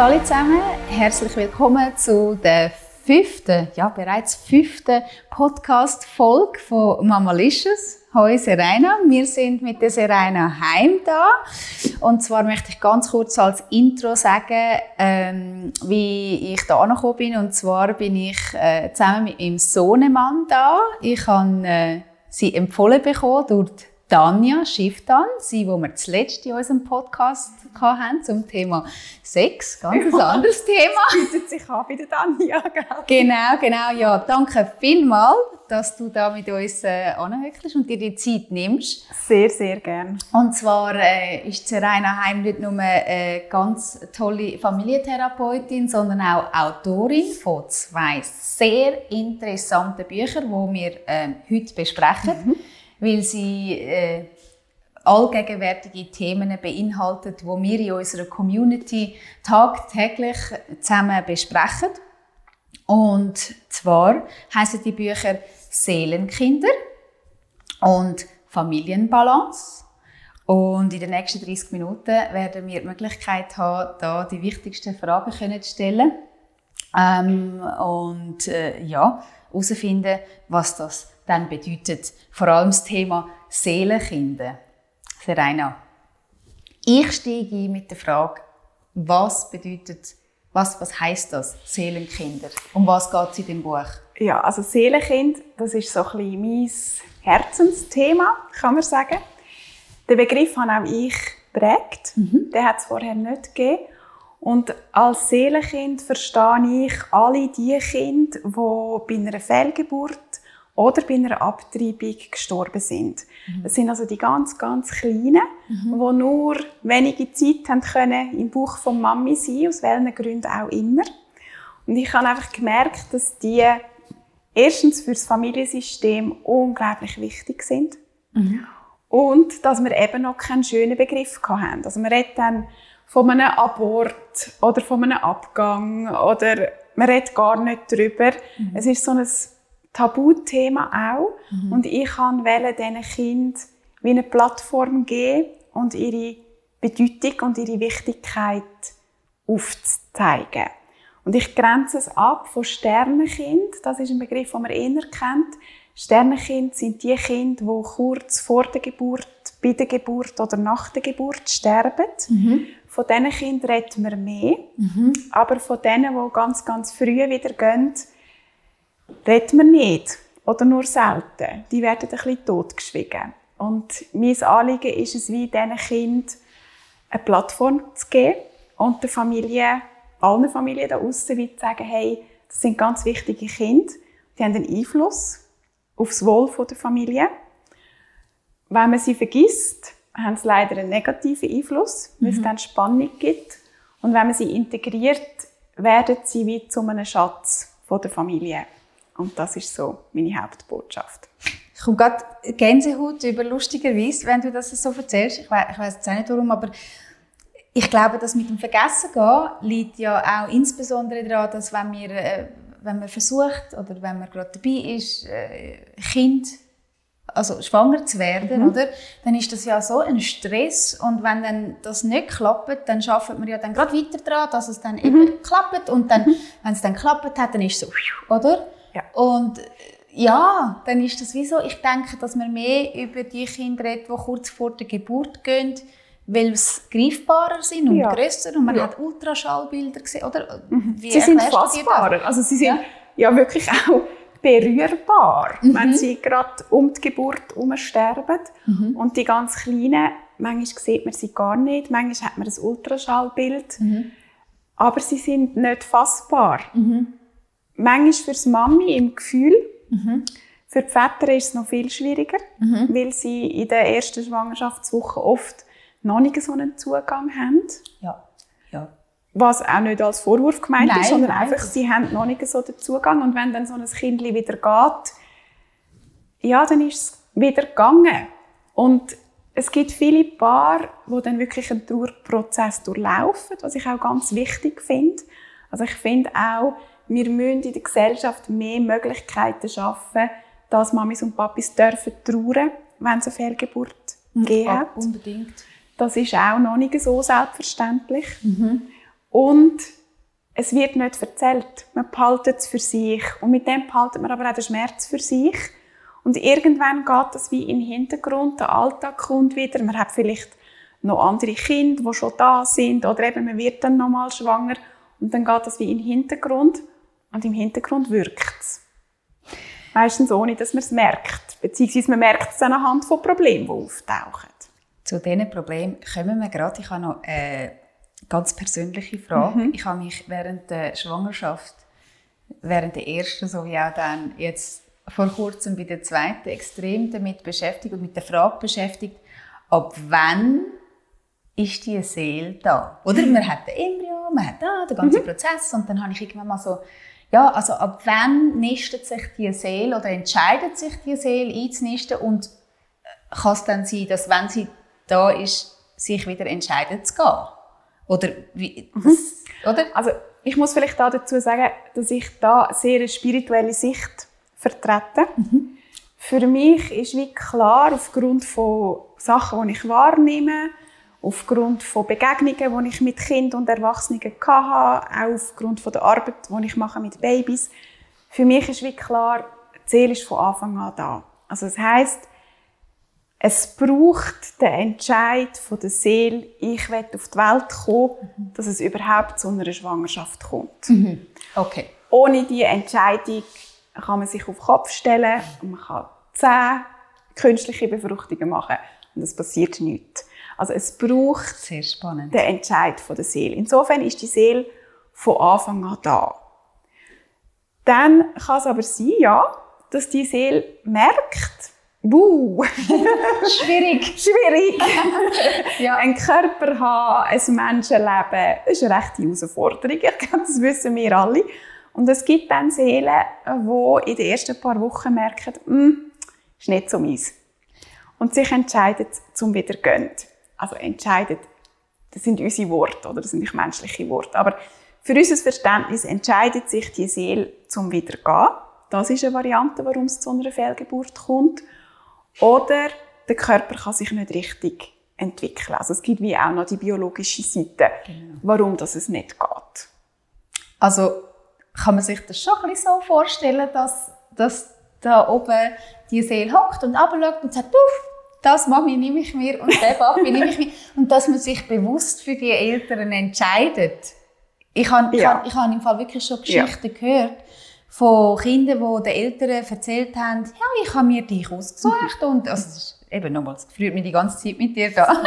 Hallo zusammen, herzlich willkommen zu der fünften, ja bereits fünften Podcast-Folge von Mamalicious. Hallo Serena, wir sind mit der Serena Heim da. Und zwar möchte ich ganz kurz als Intro sagen, ähm, wie ich da angekommen bin. Und zwar bin ich äh, zusammen mit meinem Sohnemann da. Ich habe äh, sie empfohlen bekommen durch Tanja Schifftan, sie, wo wir zuletzt in unserem Podcast hatten zum Thema Sex, ganz ein anderes Thema. Bietet sich an bei der Tanja, gell? Genau, genau, ja. Danke vielmals, dass du da mit uns äh, und dir die Zeit nimmst. Sehr, sehr gern. Und zwar äh, ist Serena Heim nicht nur eine ganz tolle Familientherapeutin, sondern auch Autorin von zwei sehr interessanten Büchern, die wir äh, heute besprechen. Mhm weil sie äh, allgegenwärtige Themen beinhaltet, wo wir in unserer Community tagtäglich zusammen besprechen. Und zwar heißen die Bücher Seelenkinder und Familienbalance. Und in den nächsten 30 Minuten werden wir die Möglichkeit haben, da die wichtigsten Fragen zu stellen. Ähm, und äh, ja, herausfinden, was das dann bedeutet. Vor allem das Thema Seelenkinder. Serena, ich steige ein mit der Frage, was bedeutet, was, was heißt das, Seelenkinder? Um was geht es in dem Buch? Ja, also Seelenkind, das ist so ein bisschen mein Herzensthema, kann man sagen. Den Begriff habe auch ich prägt. Mhm. Den hat es vorher nicht gegeben. Und als Seelenkind verstehe ich alle die Kinder, die bei einer Fehlgeburt oder bei einer Abtreibung gestorben sind. Mhm. Das sind also die ganz, ganz Kleinen, mhm. die nur wenige Zeit haben können im Buch von Mami sein, aus welchen Gründen auch immer. Und ich habe einfach gemerkt, dass die erstens für das Familiensystem unglaublich wichtig sind. Mhm. Und dass wir eben noch keinen schönen Begriff hatten. Also man redet dann von einem Abort oder von einem Abgang oder man redet gar nicht darüber. Mhm. Es ist so ein Tabuthema auch. Mhm. Und ich wollte diesen Kindern wie eine Plattform geben und ihre Bedeutung und ihre Wichtigkeit aufzuzeigen. Und ich grenze es ab von Sternenkind. Das ist ein Begriff, den man eher kennt. Sternenkind sind die Kinder, die kurz vor der Geburt, bei der Geburt oder nach der Geburt sterben. Mhm. Von diesen Kindern reden wir mehr. Mhm. Aber von denen, die ganz, ganz früh wieder gehen, reden wir nicht. Oder nur selten. Die werden ein bisschen totgeschwiegen. Und mein Anliegen ist es, wie diesen Kindern eine Plattform zu geben und der Familie, allen Familien da außen, zu sagen, hey, das sind ganz wichtige Kinder. Die haben einen Einfluss auf das Wohl der Familie. Wenn man sie vergisst, haben sie leider einen negativen Einfluss, weil mhm. es dann Spannung gibt. Und wenn man sie integriert, werden sie wie zu einem Schatz der Familie. Und das ist so meine Hauptbotschaft. Ich komme gerade Gänsehaut über lustigerweise, wenn du das so erzählst. Ich weiß, ich weiß jetzt auch nicht warum, aber ich glaube, dass mit dem Vergessen gehen liegt ja auch insbesondere daran, dass wenn wir, äh, wenn man versucht oder wenn man gerade dabei ist, äh, Kind also schwanger zu werden, mhm. oder? Dann ist das ja so ein Stress und wenn dann das nicht klappt, dann schafft man ja dann gerade weiter daran, dass es dann mhm. eben klappt und dann, mhm. wenn es dann klappt hat, dann ist es so, oder? Ja. Und äh, ja, dann ist das wie so, ich denke, dass man mehr über die Kinder redet, die kurz vor der Geburt gehen, weil sie greifbarer sind und ja. grösser und man ja. hat Ultraschallbilder gesehen, oder? Mhm. sie sind fassbarer, also sie sind ja, ja wirklich auch berührbar, mhm. wenn sie gerade um die Geburt herum sterben. Mhm. Und die ganz Kleinen, manchmal sieht man sie gar nicht, manchmal hat man ein Ultraschallbild, mhm. aber sie sind nicht fassbar. Mhm. Manchmal für die Mami im Gefühl, mhm. für die Väter ist es noch viel schwieriger, mhm. weil sie in der ersten Schwangerschaftswoche oft noch nicht so einen Zugang haben. Ja. ja. Was auch nicht als Vorwurf gemeint nein, ist, sondern nein. einfach, sie haben noch nicht so den Zugang. Und wenn dann so ein Kind wieder geht, ja, dann ist es wieder gegangen. Und es gibt viele Paare, die dann wirklich einen Trauerprozess durchlaufen, was ich auch ganz wichtig finde. Also ich finde auch, wir müssen in der Gesellschaft mehr Möglichkeiten schaffen, dass Mamis und Papis dürfen trauern, wenn es eine Fehlgeburt mhm. gegeben hat. Unbedingt. Das ist auch noch nicht so selbstverständlich. Mhm. Und es wird nicht erzählt. Man behaltet es für sich. Und mit dem behaltet man aber auch den Schmerz für sich. Und irgendwann geht das wie in den Hintergrund, der Alltag kommt wieder. Man hat vielleicht noch andere Kinder, die schon da sind. Oder eben, man wird dann nochmal schwanger. Und dann geht das wie in den Hintergrund. Und im Hintergrund wirkt es. Meistens ohne, dass man es merkt. Beziehungsweise man merkt es dann anhand von Problemen, die auftauchen. Zu diesen Problemen kommen wir gerade. Ich habe noch eine ganz persönliche Frage. Mhm. Ich habe mich während der Schwangerschaft, während der ersten sowie auch dann jetzt vor kurzem bei der zweiten extrem damit beschäftigt und mit der Frage beschäftigt, ab wann ist die Seele da? Oder man hat den Embryo, man hat da den ganzen mhm. Prozess und dann habe ich irgendwann mal so, ja, also ab wann nistet sich die Seele oder entscheidet sich die Seele einzunisten und äh, kann es dann sein, dass wenn sie da ist, sich wieder entscheidet zu gehen? Oder wie, mhm. das, oder? Also ich muss vielleicht da dazu sagen, dass ich da sehr eine spirituelle Sicht vertrete. Mhm. Für mich ist wie klar, aufgrund von Sachen, die ich wahrnehme, aufgrund von Begegnungen, die ich mit Kindern und Erwachsenen hatte, auch aufgrund von der Arbeit, die ich mache mit Babys, für mich ist wie klar, die Seele ist von Anfang an da. Also das heißt, es braucht den Entscheid von der Seele, ich will auf die Welt kommen, mhm. dass es überhaupt zu einer Schwangerschaft kommt. Mhm. Okay. Ohne diese Entscheidung kann man sich auf den Kopf stellen und man kann zehn künstliche Befruchtungen machen und es passiert nichts. Also es braucht Sehr spannend. den Entscheid von der Seele. Insofern ist die Seele von Anfang an da. Dann kann es aber sein, ja, dass die Seele merkt, Buh. Schwierig. Schwierig. ja. Ein Körper haben, ein Menschenleben, das ist eine rechte Herausforderung. Ich glaube, das wissen wir alle. Und es gibt dann Seelen, die in den ersten paar Wochen merken, hm, ist nicht so meins. Und sich entscheiden, zum wieder gehen. Also entscheiden, das sind unsere Worte, oder das sind nicht menschliche Worte. Aber für unser Verständnis entscheidet sich die Seele zum wieder zu gehen. Das ist eine Variante, warum es zu einer Fehlgeburt kommt. Oder der Körper kann sich nicht richtig entwickeln. Also es gibt wie auch noch die biologische Seite, genau. warum das es nicht geht. Also kann man sich das schon ein bisschen so vorstellen, dass, dass da oben die Seele hockt und abschaut und sagt, Puff, das Mami nehme ich mir und der Papi nehme ich mir. Und dass man sich bewusst für die Eltern entscheidet. Ich habe, ja. ich habe, ich habe im Fall wirklich schon Geschichten ja. gehört, von Kindern, die den Eltern erzählt haben, ja, ich habe mir dich ausgesucht und also, eben nochmal, das freut mich die ganze Zeit mit dir da.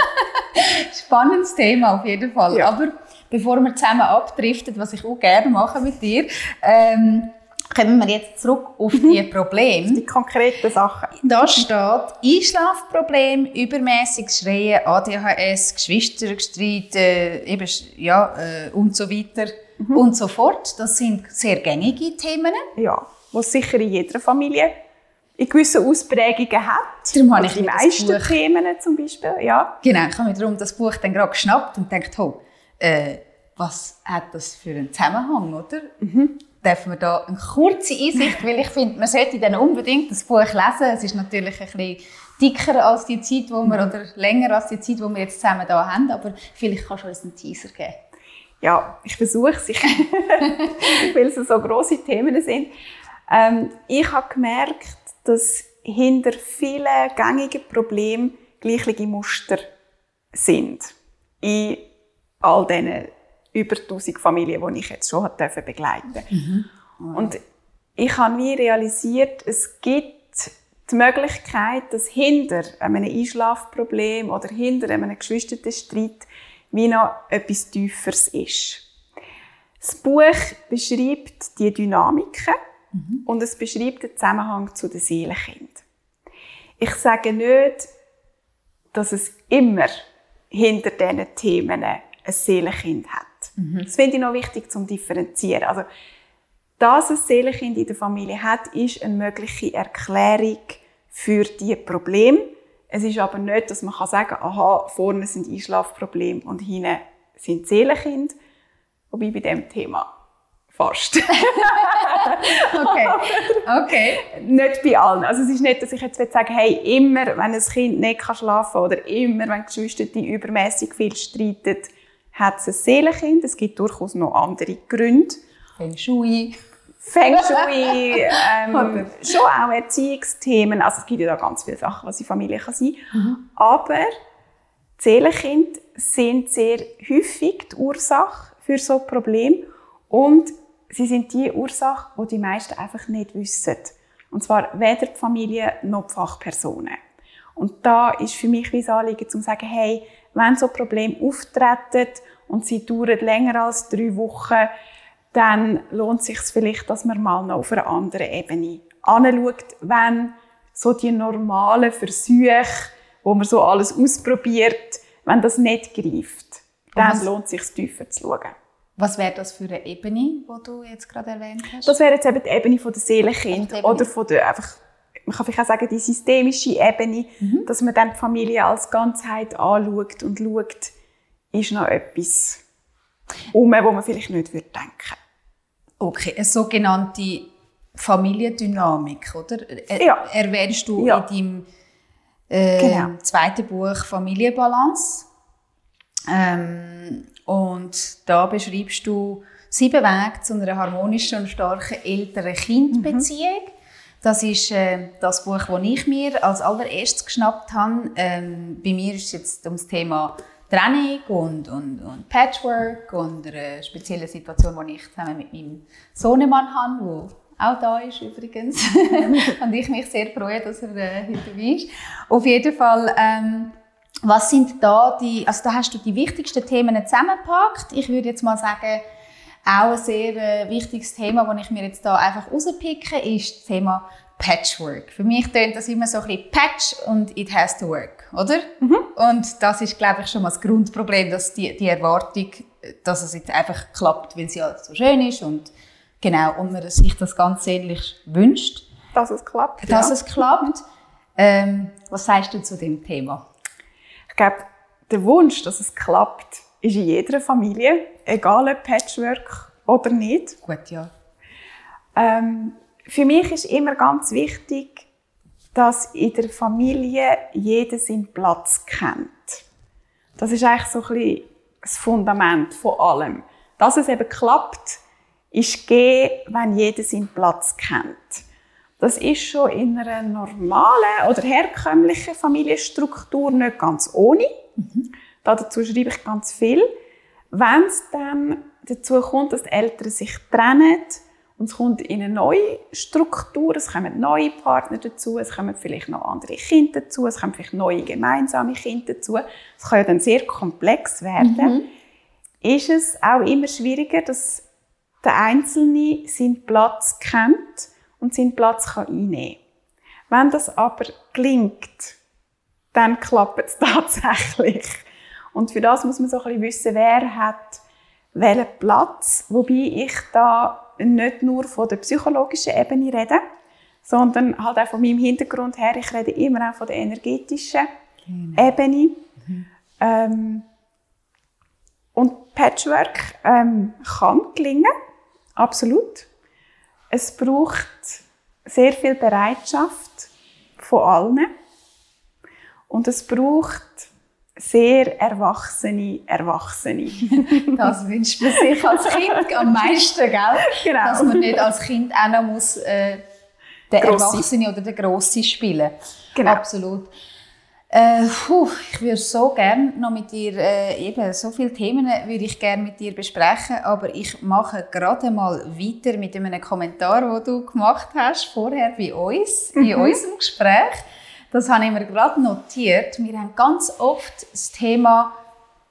Spannendes Thema auf jeden Fall. Ja. Aber bevor wir zusammen abdriften, was ich auch gerne mache mit dir, ähm, kommen wir jetzt zurück auf die mhm. Probleme. die konkreten Sachen. Da steht Einschlafproblem, übermäßiges Schreien, ADHS, Geschwisterstreit, äh, eben, ja, äh, und so weiter mhm. und so fort. Das sind sehr gängige Themen. Ja, was sicher in jeder Familie in gewissen Ausprägungen hat. Darum habe ich die meisten Themen zum Beispiel, ja. Genau, ich habe mir darum das Buch dann gerade geschnappt und gedacht, oh, äh, was hat das für einen Zusammenhang, oder? Mhm. Dürfen wir da eine kurze Einsicht, weil ich finde, man sollte dann unbedingt das Buch lesen. Es ist natürlich ein bisschen dicker als die Zeit, wo wir, mhm. oder länger als die Zeit, die wir jetzt zusammen da haben, aber vielleicht kannst du uns einen Teaser geben ja, ich versuche es, weil es so große Themen sind. Ähm, ich habe gemerkt, dass hinter vielen gängigen Problemen gleiche Muster sind. In all diesen über 1000 Familien, die ich jetzt schon begleiten durfte. Mhm. Wow. Und ich habe wie realisiert, es gibt die Möglichkeit, dass hinter einem Einschlafproblem oder hinter einem Geschwisterstreit wie noch etwas Tieferes ist. Das Buch beschreibt die Dynamiken mhm. und es beschreibt den Zusammenhang zu den Seelenkind. Ich sage nicht, dass es immer hinter diesen Themen ein Seelenkind hat. Mhm. Das finde ich noch wichtig zum differenzieren. Also, dass ein Seelenkind in der Familie hat, ist eine mögliche Erklärung für die Probleme. Es ist aber nicht, dass man sagen kann, aha, vorne sind Einschlafprobleme und hinten sind Seelenkind. Wobei bei diesem Thema fast. okay. okay. Nicht bei allen. Also es ist nicht, dass ich jetzt sagen hey, immer, wenn ein Kind nicht schlafen kann oder immer, wenn Geschwister die übermäßig viel streiten, hat es ein Seelenkind. Es gibt durchaus noch andere Gründe. Feng Shui. Feng Shui, ähm, schon auch Erziehungsthemen. Also es gibt ja da ganz viele Sachen, was in Familie kann sein mhm. Aber Seelenkinder sind sehr häufig die Ursache für so ein Problem. Und sie sind die Ursache, die die meisten einfach nicht wissen. Und zwar weder die Familie noch die Fachpersonen. Und da ist für mich wie das Anliegen, zu sagen, hey, wenn so Probleme auftreten und sie dauern länger als drei Wochen, dann lohnt es sich vielleicht, dass man mal noch auf einer anderen Ebene anschaut, wenn so die normalen Versuche, wo man so alles ausprobiert, wenn das nicht greift, dann lohnt es sich tiefer zu schauen. Was wäre das für eine Ebene, die du jetzt gerade erwähnt hast? Das wäre jetzt eben die Ebene der Seelenkind oder von der einfach man kann vielleicht auch sagen, die systemische Ebene, mhm. dass man dann die Familie als Ganzheit anschaut und schaut, ist noch etwas um, wo man vielleicht nicht denken würde Okay, eine sogenannte Familiendynamik, oder? Ja. Erwähnst du ja. in deinem äh, genau. zweiten Buch Familienbalance. Ähm, und da beschreibst du sieben Wege zu einer harmonischen und starken Eltern-Kind-Beziehung. Mhm. Das ist äh, das Buch, das ich mir als allererstes geschnappt habe. Ähm, bei mir ist es jetzt ums Thema Trennung und, und, und Patchwork und eine spezielle Situation, die ich zusammen mit meinem Sohnemann habe, der auch da ist übrigens. und ich mich sehr freue, dass er äh, heute dabei ist. Auf jeden Fall, ähm, was sind da die, also da hast du die wichtigsten Themen zusammengepackt. Ich würde jetzt mal sagen, auch ein sehr äh, wichtiges Thema, das ich mir jetzt da einfach rauspicke, ist das Thema Patchwork. Für mich tönt das immer so ein bisschen Patch und it has to work, oder? Mhm. Und das ist, glaube ich, schon mal das Grundproblem, dass die, die Erwartung, dass es jetzt einfach klappt, weil sie halt so schön ist und genau, und man sich das ganz ähnlich wünscht. Dass es klappt, Dass ja. es klappt. Ähm, was sagst du zu dem Thema? Ich glaube, der Wunsch, dass es klappt, ist in jeder Familie, egal ob Patchwork oder nicht. Gut, ja. Ähm, für mich ist immer ganz wichtig, dass in der Familie jeder seinen Platz kennt. Das ist eigentlich so ein bisschen das Fundament von allem. Dass es eben klappt, ist gegeben, wenn jeder seinen Platz kennt. Das ist schon in einer normalen oder herkömmlichen Familienstruktur nicht ganz ohne. Mhm. Dazu schreibe ich ganz viel. Wenn es dann dazu kommt, dass die Eltern sich trennen, und es kommt in eine neue Struktur, es kommen neue Partner dazu, es kommen vielleicht noch andere Kinder dazu, es kommen vielleicht neue gemeinsame Kinder dazu. Es kann ja dann sehr komplex werden. Mhm. Ist es auch immer schwieriger, dass der Einzelne seinen Platz kennt und seinen Platz kann einnehmen kann. Wenn das aber gelingt, dann klappt es tatsächlich. Und für das muss man so ein bisschen wissen, wer hat welchen Platz, wobei ich da nicht nur von der psychologischen Ebene reden, sondern halt auch von meinem Hintergrund her. Ich rede immer auch von der energetischen genau. Ebene. Mhm. Ähm, und Patchwork ähm, kann gelingen, absolut. Es braucht sehr viel Bereitschaft von allen. Und es braucht sehr erwachsene Erwachsene. das wünscht man sich als Kind am meisten, gell? Genau. Dass man nicht als Kind auch noch muss, äh, den Grossi. Erwachsene oder den Grossi spielen Genau. Absolut. Äh, puh, ich würde so gerne noch mit dir, äh, eben so viele Themen würde ich gerne mit dir besprechen, aber ich mache gerade mal weiter mit einem Kommentar, den du gemacht hast vorher bei uns, in mhm. unserem Gespräch. Das habe ich mir gerade notiert. Wir haben ganz oft das Thema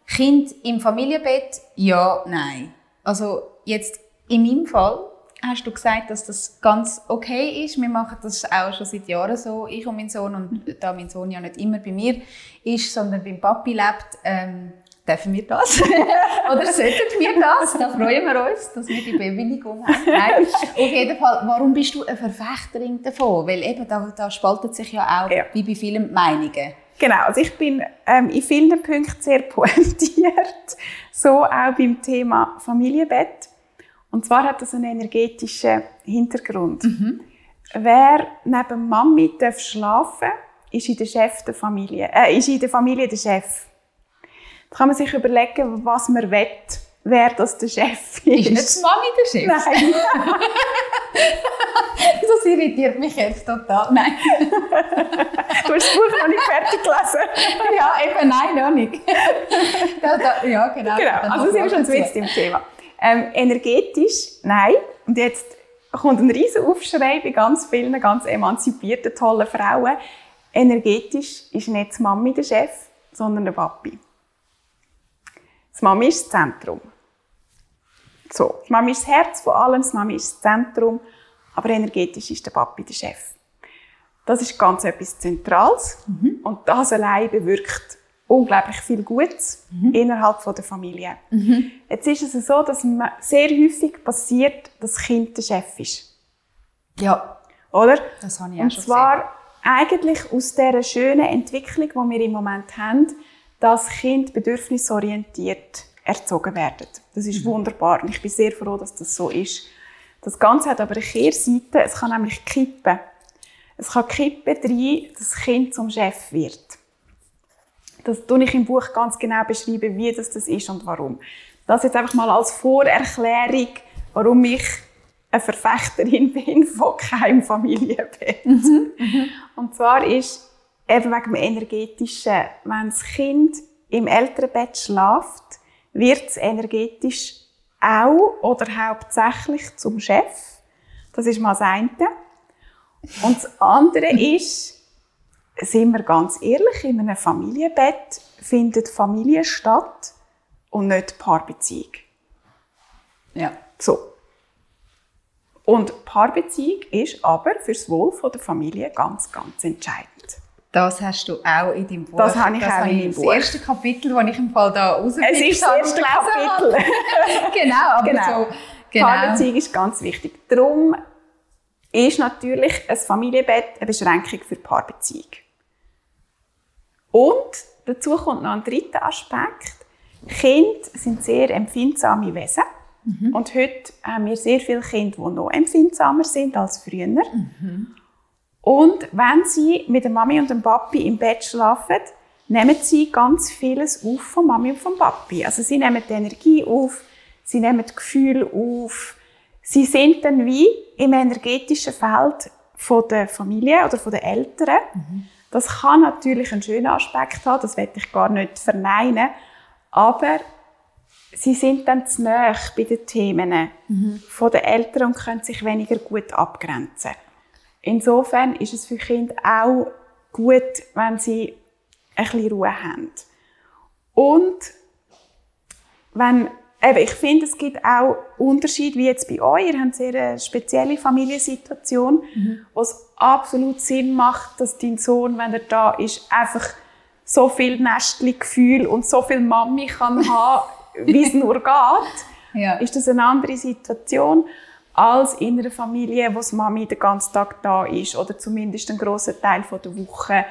Kind im Familienbett, ja, nein. Also jetzt in meinem Fall hast du gesagt, dass das ganz okay ist. Wir machen das auch schon seit Jahren so, ich und mein Sohn. Und da mein Sohn ja nicht immer bei mir ist, sondern beim Papi lebt, ähm, dürfen wir das? Oder sollten wir das? Da freuen wir uns, dass wir die Bewilligung haben. Nein. Auf jeden Fall, warum bist du eine Verfechterin davon? Weil eben, da, da spaltet sich ja auch, ja. wie bei vielen Meinungen. Genau, also ich bin ähm, in vielen Punkten sehr pointiert, so auch beim Thema Familienbett. Und zwar hat das einen energetischen Hintergrund. Mhm. Wer neben Mami darf schlafen, ist in der Chef der Familie, äh, ist in der Familie der Chef. Da kann man sich überlegen, was man will, wer das der Chef ist. Ist die Mami der Chef? Nein. das irritiert mich jetzt total. Nein. du hast das Buch noch nicht fertig gelesen. ja, eben nein, noch nicht. ja, da, ja, genau. genau. Also sind wir schon jetzt im Thema. Ähm, energetisch, nein. Und jetzt kommt ein riesen Aufschrei bei ganz vielen ganz emanzipierten, tollen Frauen. Energetisch ist nicht die Mami der Chef, sondern der Papi. Die Mami ist das Zentrum. So, die Mami ist das Herz von allem, die Mami ist das Zentrum, aber energetisch ist der Papi der Chef. Das ist ganz etwas Zentrales mhm. und das allein bewirkt unglaublich viel Gutes mhm. innerhalb von der Familie. Mhm. Jetzt ist es so, dass sehr häufig passiert, dass das Kind der Chef ist. Ja. Oder? Das habe ich auch Und schon zwar gesehen. eigentlich aus dieser schönen Entwicklung, die wir im Moment haben, dass Kind bedürfnisorientiert erzogen werden. Das ist mhm. wunderbar und ich bin sehr froh, dass das so ist. Das Ganze hat aber eine Kehrseite, es kann nämlich kippen. Es kann kippen rein, dass das Kind zum Chef wird. Das tue ich im Buch ganz genau beschreiben, wie das, das ist und warum. Das jetzt einfach mal als Vorerklärung, warum ich eine Verfechterin bin von keinem Familienbett. Mhm. Mhm. Und zwar ist eben wegen dem Energetischen, wenn das Kind im Elternbett schlaft, wird es energetisch auch oder hauptsächlich zum Chef. Das ist mal das eine. Und das andere ist, sind wir ganz ehrlich, in einem Familienbett findet Familie statt und nicht Paarbeziehung. Ja. So. Und Paarbeziehung ist aber für das Wohl der Familie ganz, ganz entscheidend. Das hast du auch in deinem Buch. Das habe ich das auch in meinem Buch. Das erste Kapitel, das ich im Fall da rausgepickt habe. Es ist das erste Kapitel. genau, aber genau. so. Genau. Paarbeziehung ist ganz wichtig. Darum ist natürlich ein Familienbett eine Beschränkung für die Paarbeziehung. Und dazu kommt noch ein dritter Aspekt. Kinder sind sehr empfindsame Wesen. Mhm. Und heute haben wir sehr viele Kinder, die noch empfindsamer sind als früher. Mhm. Und wenn sie mit der Mami und dem Papi im Bett schlafen, nehmen sie ganz vieles auf von Mami und vom Papi. Also sie nehmen die Energie auf, sie nehmen das Gefühl auf. Sie sind dann wie im energetischen Feld von der Familie oder von den Eltern. Mhm. Das kann natürlich einen schönen Aspekt haben, das werde ich gar nicht verneinen, aber sie sind dann zu nahe bei den Themen mhm. von den Eltern und können sich weniger gut abgrenzen. Insofern ist es für Kinder auch gut, wenn sie ein bisschen Ruhe haben. Und wenn Eben, ich finde, es gibt auch Unterschiede, wie jetzt bei euch. Ihr habt eine sehr spezielle Familiensituation, mhm. wo es absolut Sinn macht, dass dein Sohn, wenn er da ist, einfach so viel Nestli-Gefühl und so viel Mami kann haben, wie es nur geht. Ja. Ist das eine andere Situation als in einer Familie, wo die Mami den ganzen Tag da ist oder zumindest einen grossen Teil der Woche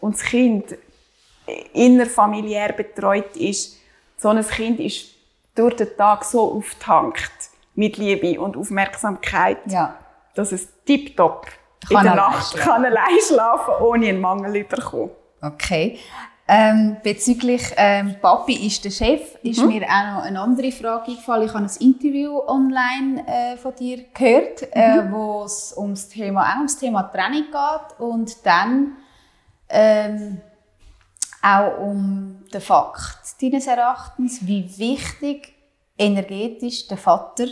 und das Kind innerfamiliär betreut ist. So ein Kind ist durch den Tag so auftankt mit Liebe und Aufmerksamkeit, ja. dass es tiptop in der Nacht schlafen. kann allein schlafen, ohne einen Mangel überkommen. Okay. Ähm, bezüglich ähm, Papi ist der Chef, ist mhm. mir auch noch eine andere Frage gefallen. Ich habe ein Interview online äh, von dir gehört, äh, mhm. äh, wo es ums Thema, auch ums Thema Training geht und dann ähm, auch um den Fakt deines Erachtens, wie wichtig energetisch der Vater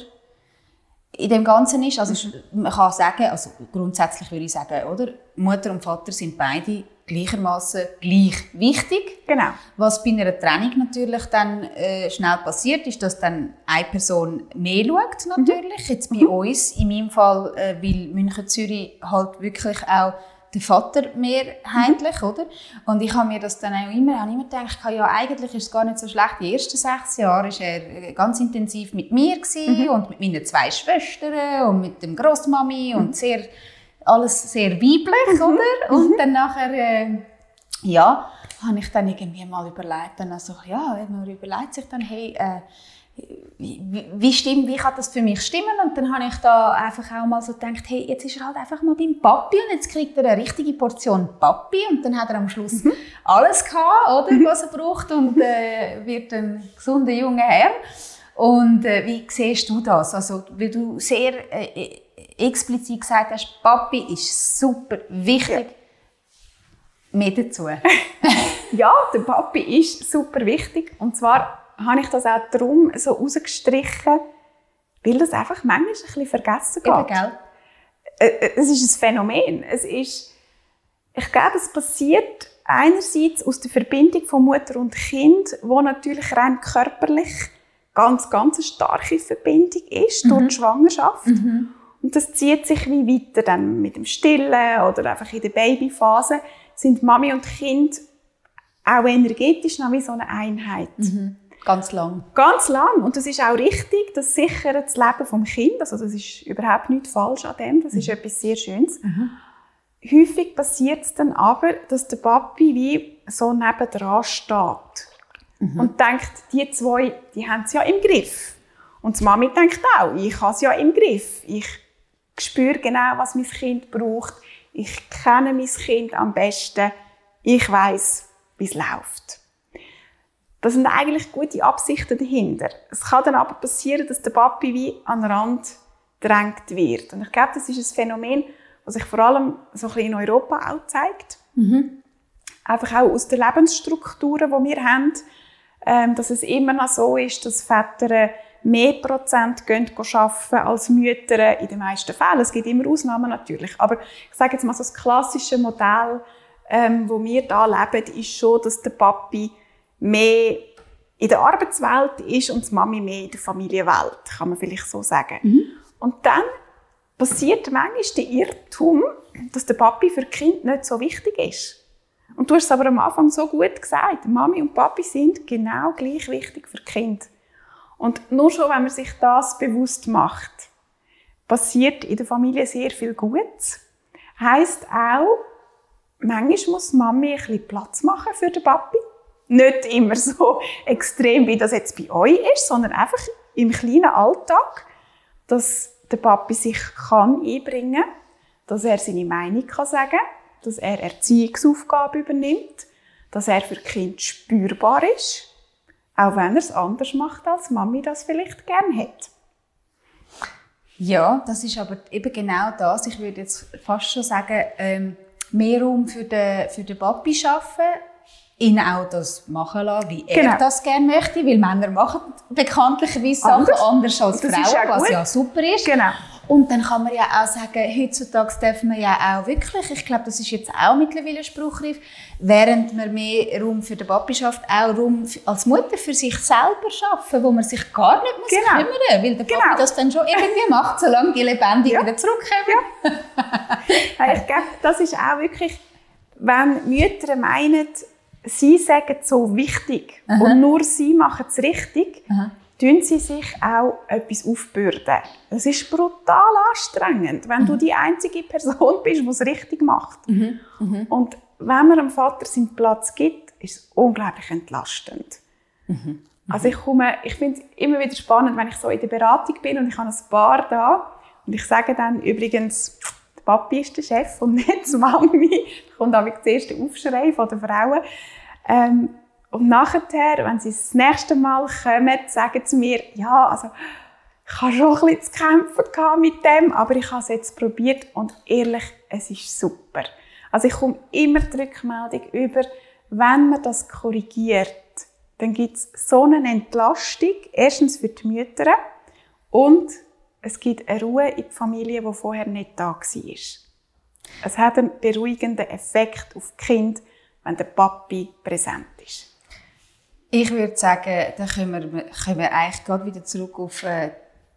in dem Ganzen ist. Also man kann sagen, also grundsätzlich würde ich sagen, oder Mutter und Vater sind beide gleichermaßen gleich wichtig. Genau. Was bei einer Trennung natürlich dann äh, schnell passiert, ist, dass dann eine Person mehr schaut natürlich. Mhm. Jetzt bei mhm. uns, in meinem Fall, äh, weil München Zürich halt wirklich auch der Vater mehrheitlich, mhm. oder? Und ich habe mir das dann auch immer, habe immer gedacht, ja, eigentlich ist es gar nicht so schlecht. Die ersten sechs Jahre war er ganz intensiv mit mir mhm. und mit meinen zwei Schwestern und mit dem Großmami mhm. und sehr, alles sehr weiblich, mhm. oder? Und mhm. dann nachher, äh, ja, habe ich dann irgendwie mal überlegt, dann also, ja, man überlegt sich dann, hey, äh, wie, wie, stimmt, wie kann das für mich stimmen? Und dann habe ich da einfach auch mal so gedacht, hey, jetzt ist er halt einfach mal beim Papi und jetzt kriegt er eine richtige Portion Papi und dann hat er am Schluss mhm. alles gehabt, oder, mhm. was er braucht und äh, wird ein gesunder junger Herr. Und äh, wie siehst du das? Also, weil du sehr äh, explizit gesagt hast, Papi ist super wichtig. Ja. Mehr dazu. ja, der Papi ist super wichtig und zwar habe ich das auch darum so rausgestrichen, weil das einfach manchmal ein bisschen vergessen geht. Eben, gell? Äh, äh, es ist ein Phänomen. Es ist, ich glaube, es passiert einerseits aus der Verbindung von Mutter und Kind, wo natürlich rein körperlich ganz, ganz eine starke Verbindung ist mhm. durch die Schwangerschaft. Mhm. Und das zieht sich wie weiter dann mit dem Stillen oder einfach in der Babyphase sind Mami und Kind auch energetisch noch wie so eine Einheit. Mhm. Ganz lang. Ganz lang. Und das ist auch richtig. Das sichert das Leben vom Kind. Also das ist überhaupt nicht falsch an dem. Das ist mhm. etwas sehr Schönes. Mhm. Häufig passiert es dann aber, dass der Papi wie so nebendran steht. Mhm. Und denkt, die zwei, die haben es ja im Griff. Und die Mami denkt auch, ich habe es ja im Griff. Ich spüre genau, was mein Kind braucht. Ich kenne mein Kind am besten. Ich weiß, wie es läuft. Das sind eigentlich gute Absichten dahinter. Es kann dann aber passieren, dass der Papi wie an den Rand drängt wird. Und ich glaube, das ist ein Phänomen, das sich vor allem so ein bisschen in Europa auch zeigt. Mhm. Einfach auch aus den Lebensstrukturen, die wir haben, ähm, dass es immer noch so ist, dass Väter mehr Prozent gehen arbeiten als Mütter in den meisten Fällen. Es gibt immer Ausnahmen natürlich. Aber ich sage jetzt mal so das klassische Modell, ähm, wo wir da leben, ist schon, dass der Papi mehr in der Arbeitswelt ist und die Mami mehr in der Familienwelt, kann man vielleicht so sagen. Mhm. Und dann passiert manchmal der Irrtum, dass der Papi für das Kind nicht so wichtig ist. Und du hast es aber am Anfang so gut gesagt, Mami und Papi sind genau gleich wichtig für das Kind. Und nur schon, wenn man sich das bewusst macht, passiert in der Familie sehr viel Gutes. Heißt auch, manchmal muss Mami ein bisschen Platz machen für den Papi nicht immer so extrem, wie das jetzt bei euch ist, sondern einfach im kleinen Alltag, dass der Papi sich kann einbringen kann, dass er seine Meinung kann sagen dass er Erziehungsaufgaben übernimmt, dass er für Kind spürbar ist, auch wenn er es anders macht, als Mami das vielleicht gern hat. Ja, das ist aber eben genau das. Ich würde jetzt fast schon sagen, ähm, mehr Raum für den, für den Papi schaffen, ihn auch das machen lassen, wie er genau. das gerne möchte, weil Männer machen bekanntlicherweise Sachen anders als Frauen, was ja super ist. Genau. Und dann kann man ja auch sagen, heutzutage dürfen wir ja auch wirklich, ich glaube, das ist jetzt auch mittlerweile Spruchreif, während man mehr Raum für die Papi schafft, auch Raum als Mutter für sich selber schaffen, wo man sich gar nicht muss genau. kümmern weil der Papi genau. das dann schon irgendwie macht, solange die lebendig ja. wieder zurückkommen. Ja. ich glaube, das ist auch wirklich, wenn Mütter meinen, sie sagen so wichtig Aha. und nur sie machen es richtig, Aha. Tun sie sich auch etwas aufbürden. Es ist brutal anstrengend, wenn mhm. du die einzige Person bist, die es richtig macht. Mhm. Mhm. Und wenn man dem Vater seinen Platz gibt, ist es unglaublich entlastend. Mhm. Also ich komme, ich finde es immer wieder spannend, wenn ich so in der Beratung bin und ich habe ein Paar da und ich sage dann übrigens, der Papi ist der Chef und nicht die Mami. Da kommt aber der erste Aufschrei von den Frauen. Ähm, und nachher, wenn sie das nächste Mal kommen, sagen sie mir, ja, also, ich habe schon ein bisschen zu kämpfen mit dem, aber ich habe es jetzt probiert und ehrlich, es ist super. Also ich komme immer die Rückmeldung über, wenn man das korrigiert, dann gibt es so eine Entlastung, erstens für die Mütter und es gibt eine Ruhe in die Familie, die vorher nicht da war. Es hat einen beruhigenden Effekt auf die Kinder, wenn der Papi präsent ist? Ich würde sagen, da können wir, können wir eigentlich gerade wieder zurück auf äh,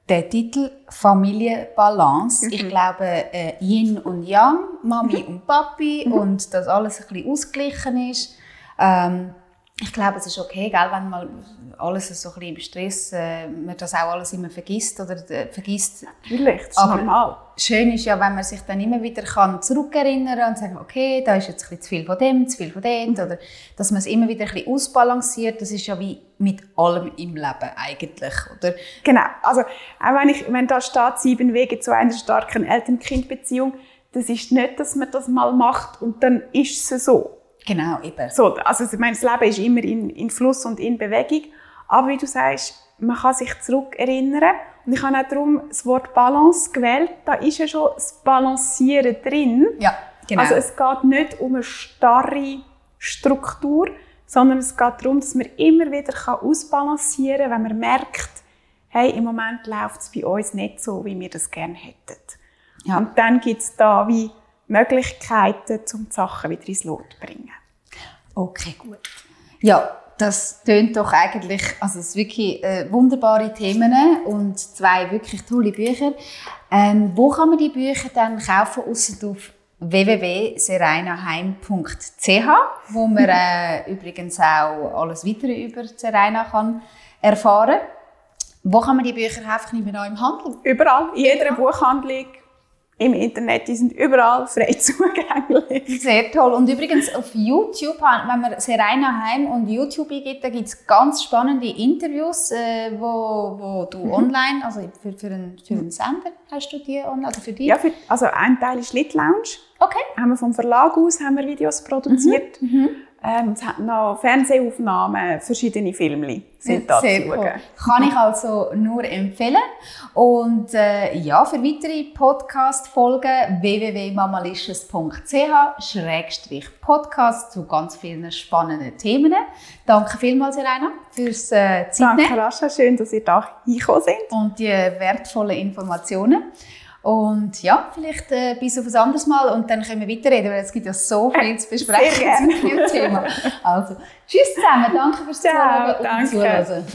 den Titel Familienbalance. Mhm. Ich glaube, äh, Yin und Yang, Mami mhm. und Papi mhm. und dass alles ein bisschen ausgeglichen ist. Ähm, ich glaube, es ist okay, gell, wenn mal alles so ein bisschen im Stress, äh, man das auch alles immer vergisst oder äh, vergisst. Natürlich, das ist Aber normal. Schön ist ja, wenn man sich dann immer wieder kann zurückerinnern und sagen, okay, da ist jetzt ein bisschen zu viel von dem, zu viel von dem, mhm. oder dass man es immer wieder ein bisschen ausbalanciert. Das ist ja wie mit allem im Leben eigentlich, oder? Genau. Also auch wenn ich, wenn da steht sieben Wege zu einer starken Eltern-Kind-Beziehung, das ist nicht, dass man das mal macht und dann ist es so Genau, eben. So, also ich meine, das Leben ist immer in, in Fluss und in Bewegung. Aber wie du sagst, man kann sich zurückerinnern. Und ich habe auch darum das Wort Balance gewählt. Da ist ja schon das Balancieren drin. Ja, genau. Also es geht nicht um eine starre Struktur, sondern es geht darum, dass man immer wieder ausbalancieren kann, wenn man merkt, hey, im Moment läuft es bei uns nicht so, wie wir das gerne hätten. Ja. Und dann gibt es da wie Möglichkeiten, um die Sachen wieder ins Lot zu bringen. Okay, gut. Ja, das tönt doch eigentlich, also es sind wirklich äh, wunderbare Themen und zwei wirklich tolle Bücher. Ähm, wo kann man die Bücher dann kaufen, außer auf www.sereinaheim.ch, wo man äh, übrigens auch alles weitere über Serena kann erfahren. Wo kann man die Bücher einfach nicht mehr im Handel? Überall, in jeder Buchhandlung, im Internet, die sind überall frei zugänglich. Sehr toll. Und übrigens auf YouTube, wenn man Serena Heim und YouTube eingibt, da gibt es ganz spannende Interviews, äh, wo, wo du mhm. online, also für, für, einen, für einen Sender, hast du die online, oder für dich? Ja, für, also ein Teil ist Lit Lounge. Okay. Haben wir vom Verlag aus haben wir Videos produziert. Mhm. Mhm. Ähm, es hat noch Fernsehaufnahmen, verschiedene Filme sind da Sehr zu cool. Kann ich also nur empfehlen. Und äh, ja, für weitere Podcast-Folgen www.mamalicious.ch-podcast zu ganz vielen spannenden Themen. Danke vielmals, Irena, fürs äh, Zeit. Danke, Rascha. Schön, dass ihr da hingekommen sind. Und die wertvollen Informationen. Und ja, vielleicht äh, bis auf ein anderes Mal und dann können wir weiterreden, weil es gibt ja so viel zu besprechen zu dem Thema. Also, tschüss zusammen, danke fürs Zuhören und Zuhören.